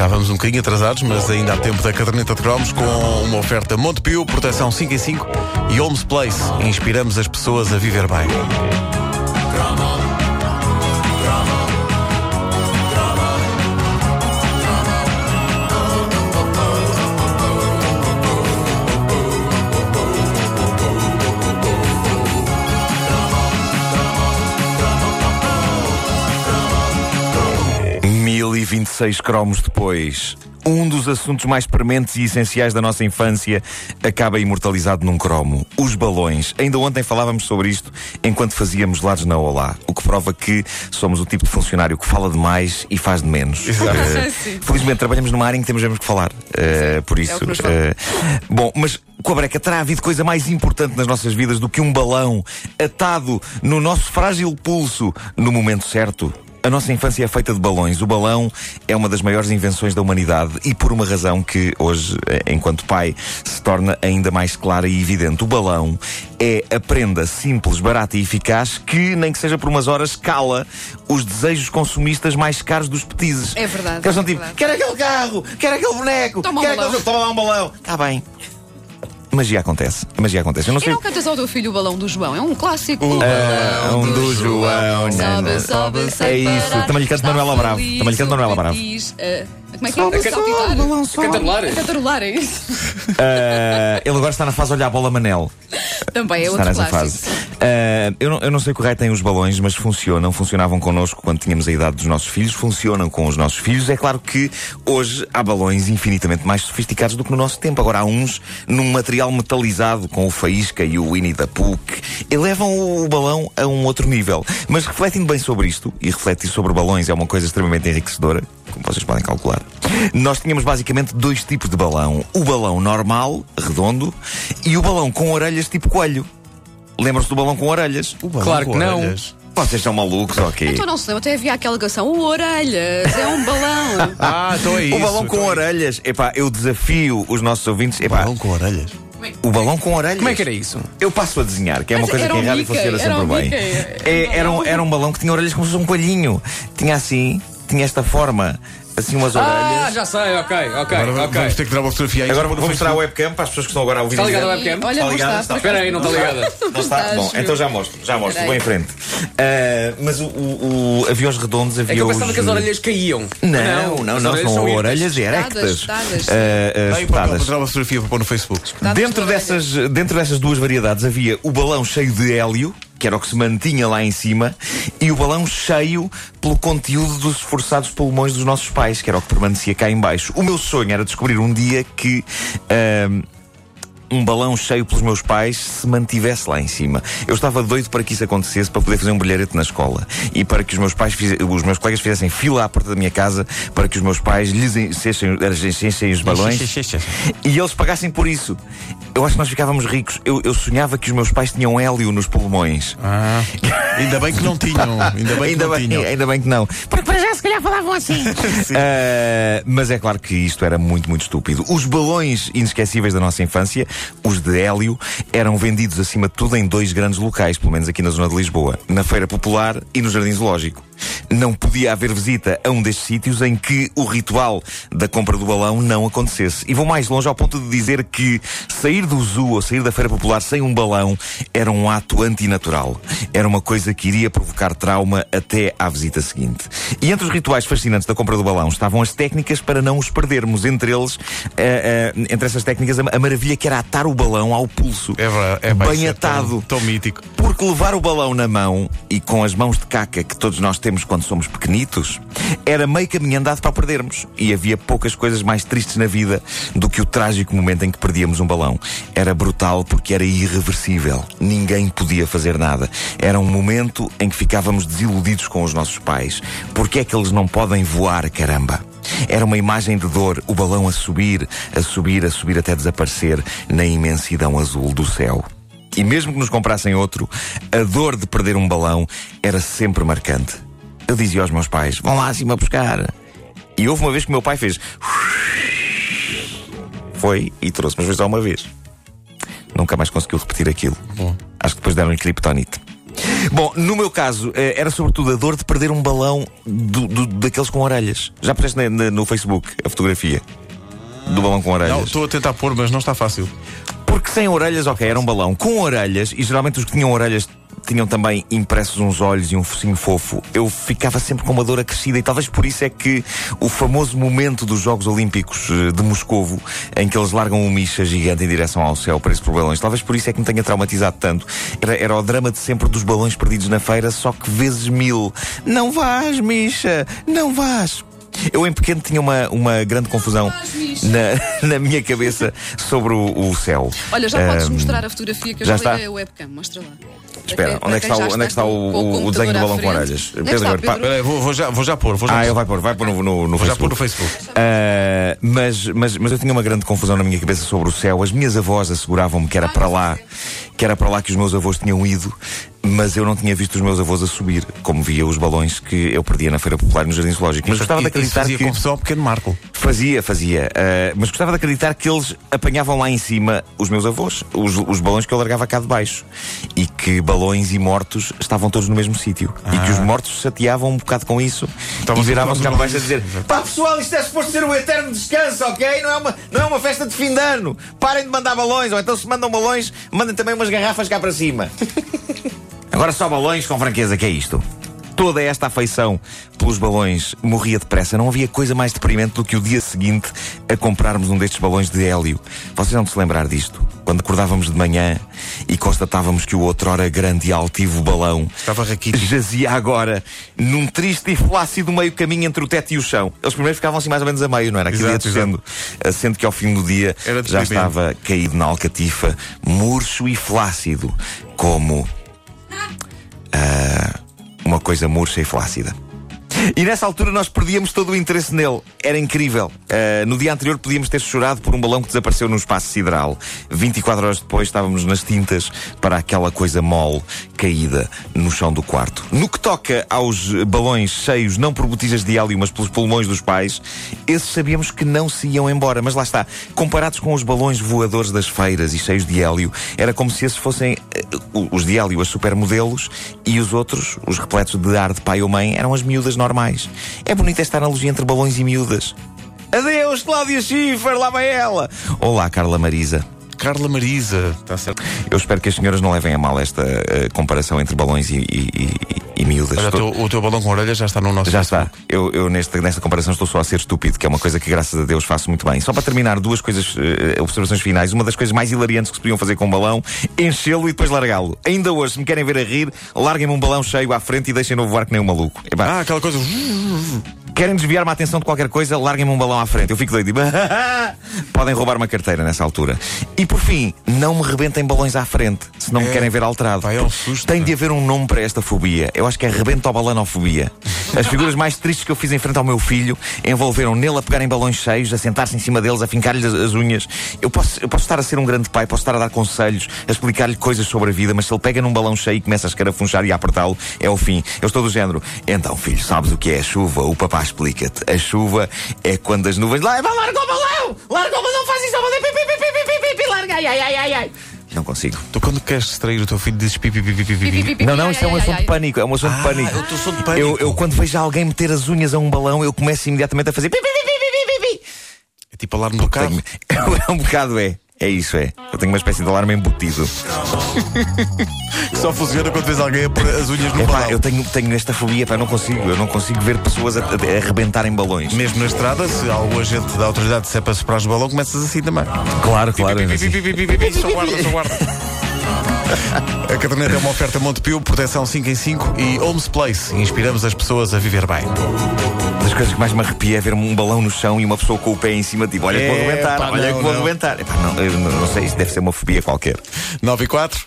Já vamos um bocadinho atrasados, mas ainda há tempo da caderneta de cromos com uma oferta Montepio, proteção 5 em 5 e Homes Place. Inspiramos as pessoas a viver bem. Seis cromos depois, um dos assuntos mais prementes e essenciais da nossa infância acaba imortalizado num cromo. Os balões. Ainda ontem falávamos sobre isto enquanto fazíamos lados na Olá. O que prova que somos o tipo de funcionário que fala demais e faz de menos. Eh, Sim. felizmente trabalhamos numa área em que temos mesmo que falar. Eh, por isso. É o que nos vale. eh, bom, mas com a breca terá havido coisa mais importante nas nossas vidas do que um balão atado no nosso frágil pulso no momento certo? A nossa infância é feita de balões. O balão é uma das maiores invenções da humanidade e por uma razão que hoje, eh, enquanto pai, se torna ainda mais clara e evidente. O balão é a prenda simples, barata e eficaz que, nem que seja por umas horas, cala os desejos consumistas mais caros dos petizes. É verdade, Que eles são é tipo, verdade. quero aquele carro, quero aquele boneco, Toma um quero balão. aquele... Toma lá um balão. Está bem. A magia acontece. A magia acontece. Eu não E sei. não cantas ao teu filho o balão do João? É um clássico. O balão do João, nana. Sobe, sobe, É isso. Também lhe canto Manuela Bravo. Também lhe canto Manuela Bravo. Como é que é? Saltitar. Cantarolar? Cantarolar, é isso. Ah, ele agora está na fase olhar a bola Manel. Também é está outro nessa clássico. fase. Ah, eu, não, eu não sei que o raio tem os balões, mas funcionam. Funcionavam connosco quando tínhamos a idade dos nossos filhos. Funcionam com os nossos filhos. É claro que hoje há balões infinitamente mais sofisticados do que no nosso tempo. Agora há uns num material metalizado com o Faísca e o Winnie da Pooh que elevam o balão a um outro nível. Mas refletindo bem sobre isto, e refletir sobre balões é uma coisa extremamente enriquecedora, como vocês podem calcular. Nós tínhamos basicamente dois tipos de balão: o balão normal, redondo, e o balão com orelhas tipo coelho. Lembram-se do balão com orelhas? O balão Claro com que não. orelhas. Vocês são malucos, ok? Então não se lembra, até havia aquela canção, o Orelhas, é um balão. Ah, então é isso. o balão com então é orelhas, epá, eu desafio os nossos ouvintes. Epá, Balão com orelhas. o balão com orelhas. Como é que era isso? Eu passo a desenhar, que é uma Mas coisa era que em rádio funciona sempre um bem. É, era, um, era um balão que tinha orelhas como se fosse um coelhinho. Tinha assim, tinha esta forma, assim umas Ah, orelhas. já sei, ok, ok, Agora ok. vamos ter que tirar uma fotografia aí. Agora vou mostrar o Facebook. webcam para as pessoas que estão agora a ouvir. Está ligado dizer- a webcam? Olha, Está não ligado? está. Está. Espera aí, não está ligada. Não está? Bom, então já mostro, já mostro, Espera vou aí. em frente. Ah, mas o, o, o- havia os redondos, havia É que eu pensava os... que as orelhas caíam. Não, não, as não, orelhas são orelhas Espetadas, erectas. espetadas. Ah, ah, Aí, para, espetadas. para tirar uma fotografia para pôr no Facebook. Dentro dessas, dentro dessas duas variedades havia o balão cheio de hélio, que era o que se mantinha lá em cima, e o balão cheio pelo conteúdo dos esforçados pulmões dos nossos pais, que era o que permanecia cá em baixo. O meu sonho era descobrir um dia que. ahm, um balão cheio pelos meus pais se mantivesse lá em cima. Eu estava doido para que isso acontecesse, para poder fazer um brilharete na escola. E para que os meus pais, os meus colegas fizessem fila à porta da minha casa para que os meus pais lhes enchessem enchessem os balões e eles pagassem por isso. Eu acho que nós ficávamos ricos. Eu, eu sonhava que os meus pais tinham hélio nos pulmões. Ah, ainda bem que não tinham. Ainda bem que ainda, não bem, tinham. ainda bem que não. Para já se calhar falavam assim. Ah, mas é claro que isto era muito, muito estúpido. Os balões inesquecíveis da nossa infância, os de hélio, eram vendidos acima de tudo em dois grandes locais, pelo menos aqui na zona de Lisboa: na Feira Popular e no Jardim Zoológico. Não podia haver visita a um destes sítios em que o ritual da compra do balão não acontecesse. E vou mais longe ao ponto de dizer que sair do zoo ou sair da Feira Popular sem um balão era um ato antinatural. Era uma coisa que iria provocar trauma até à visita seguinte. E entre os rituais fascinantes da compra do balão estavam as técnicas para não os perdermos. Entre eles, eh, eh, entre essas técnicas, a, a maravilha que era atar o balão ao pulso. É verdade. É, bem é tão- atado. Tão mítico. Porque levar o balão na mão e com as mãos de caca que todos nós temos quando somos pequenitos, era meio caminho andado para perdermos. E havia poucas coisas mais tristes na vida do que o trágico momento em que perdíamos um balão. Era brutal porque era irreversível. Ninguém podia fazer nada. Era um momento em que ficávamos desiludidos com os nossos pais. Porque é que eles não podem voar, caramba? Era uma imagem de dor, o balão a subir, a subir, a subir até desaparecer na imensidão azul do céu. E mesmo que nos comprassem outro, a dor de perder um balão era sempre marcante. Eu dizia aos meus pais: vão lá acima buscar. E houve uma vez que o meu pai fez. Foi e trouxe, mas foi só uma vez. Nunca mais conseguiu repetir aquilo. Acho que depois deram-lhe criptonite. Bom, no meu caso, eh, era sobretudo a dor de perder um balão do- do- daqueles com orelhas. Já puseste no Facebook a fotografia do balão com Não, orelhas? estou a tentar pôr, mas não está fácil. Porque sem orelhas, ok, era um balão. Com orelhas, e geralmente os que tinham orelhas tinham também impressos uns olhos e um focinho fofo, eu ficava sempre com uma dor acrescida e talvez por isso é que o famoso momento dos Jogos Olímpicos eh, de Moscovo, em que eles largam um micha gigante em direção ao céu para esses por balões, talvez por isso é que me tenha traumatizado tanto. Era, era o drama de sempre dos balões perdidos na feira, só que vezes mil. Não vás, micha, não vás. Eu em pequeno tinha uma, uma grande confusão na, na minha cabeça sobre o, o céu. Olha, já podes Ahm, mostrar a fotografia que eu já já, está? liguei a webcam. Mostra lá. Espera, Para onde é que está, o, onde é que está o, com o- o desenho do balão com frente. orelhas? Onde é que está, pá- Pedro? Peraí, vou, vou já, vou já pôr. Vou já Ah, pôr. ele vai pôr, vai pôr no, no, no Vou já pôr Facebook. no Facebook. Ah, mas, mas, mas eu tinha uma grande confusão na minha cabeça sobre o céu. As minhas avós asseguravam-me que era para lá, que era para lá que os meus avós tinham ido, mas eu não tinha visto os meus avós a subir, como via os balões que eu perdia na Feira Popular no Jardim Zoológico. Mas gostava de acreditar fazia que. confusão ao pequeno Marco. Fazia, fazia. Ah, mas gostava de acreditar que eles apanhavam lá em cima os meus avós, os, os balões que eu largava cá de baixo. E que balões e mortos estavam todos no mesmo sítio. E que os mortos se chateavam um bocado com isso Estavam e viravam-se cá de baixo a dizer: Pá, pessoal, isto é suposto ser o eterno descanso, ok? Não é, uma, não é uma festa de fim de ano. Parem de mandar balões, ou então se mandam balões, mandem também umas garrafas cá para cima. Agora só balões com franqueza, que é isto? Toda esta afeição pelos balões morria depressa. Não havia coisa mais deprimente do que o dia seguinte a comprarmos um destes balões de hélio. Vocês vão se lembrar disto? Quando acordávamos de manhã e constatávamos que o outrora grande e altivo balão Estava raquítico. jazia agora num triste e flácido meio caminho entre o teto e o chão. Eles primeiro ficavam assim mais ou menos a meio, não era? Aquilo ia descendo. Sendo que ao fim do dia já estava caído na alcatifa, murcho e flácido, como ah, uma coisa murcha e flácida. E nessa altura nós perdíamos todo o interesse nele. Era incrível. Ah, no dia anterior podíamos ter chorado por um balão que desapareceu no espaço sideral. 24 horas depois estávamos nas tintas para aquela coisa mole caída no chão do quarto. No que toca aos balões cheios, não por botijas de hélio, mas pelos pulmões dos pais, esses sabíamos que não se iam embora. Mas lá está, comparados com os balões voadores das feiras e cheios de hélio, era como se esses fossem eh, os de hélio, as supermodelos, e os outros, os repletos de ar de pai ou mãe, eram as miúdas normais. É bonita esta analogia entre balões e miúdas. Adeus, Cláudia Schiffer, lá vai ela! Olá, Carla Marisa. Carla Marisa. Está certo. Eu espero que as senhoras não levem a mal esta eh, comparação entre balões e, e- e- e miúdas. Olha, o Estou- teu, o teu balão com orelhas já está no nosso Já Facebook. está. Eu, eu nesta, nesta comparação estou só a ser estúpido, que é uma coisa que, graças a Deus, faço muito bem. Só para terminar, duas coisas, eh, observações finais. Uma das coisas mais hilariantes que se podiam fazer com um balão, enchê-lo e depois largá-lo. Ainda hoje, se me querem ver a rir, larguem-me um balão cheio à frente e deixem-no voar que nem um maluco. Epá, Ah, aquela coisa. Querem desviar-me a atenção de qualquer coisa, larguem-me um balão à frente. Eu fico doido. Podem roubar uma carteira nessa altura. E por fim, não me rebentem balões à frente, se não me É. querem ver alterado. Pá, é um susto, Tem de haver um nome para esta fobia. Eu acho que é rebentobalanofobia. As figuras mais tristes que eu fiz em frente ao meu filho envolveram nele a pegarem balões cheios, a sentar-se em cima deles, a fincar-lhes as, as unhas. Eu posso, eu posso estar a ser um grande pai, posso estar a dar conselhos, a explicar-lhe coisas sobre a vida, mas se ele pega num balão cheio e começa a escarafunchar e a apertá-lo, é o fim. Eu estou do género. Então, filho, sabes o que é a chuva? O papá explica-te. A chuva é quando as nuvens. Lá, larga o balão! Larga o balão, faz isso, balão! Pi, pi, pi, pi, larga, ai, ai, ai, ai. Não consigo. Tu quando queres distrair o teu filho dizes pipi pipi pipi Pi, pi, pi, pipi. pi, Não, não, isto é um assunto de pânico. É um assunto de pânico. eu de pânico. Eu, eu, quando vejo alguém meter as unhas a um balão, eu começo imediatamente a fazer. Pi, pi, pi, pi, pi, pi, pi. É tipo alarme do carro. É um bocado, é. É isso, é. Eu tenho uma espécie de alarme embutido. Que só funciona quando vês alguém a pôr as unhas no Epá, balão. eu tenho, tenho esta fobia, pá, eu não consigo. Eu não consigo ver pessoas a, a, arrebentarem balões. Mesmo na estrada, se algum agente da autoridade disser para soprar o balão, começas assim também. Claro, claro. Pipi, pipi, Só guarda, só guarda. A caderneta é uma oferta Montepio, proteção 5 em 5 e Holmes Place. Inspiramos as pessoas a viver bem. Das coisas que mais me arrepia é ver um balão no chão e uma pessoa com o pé em cima, tipo, olha que vou arrebentar, olha que vou arrebentar. Epá, não, eu não, não sei, isso deve ser uma fobia qualquer. 9 e 4.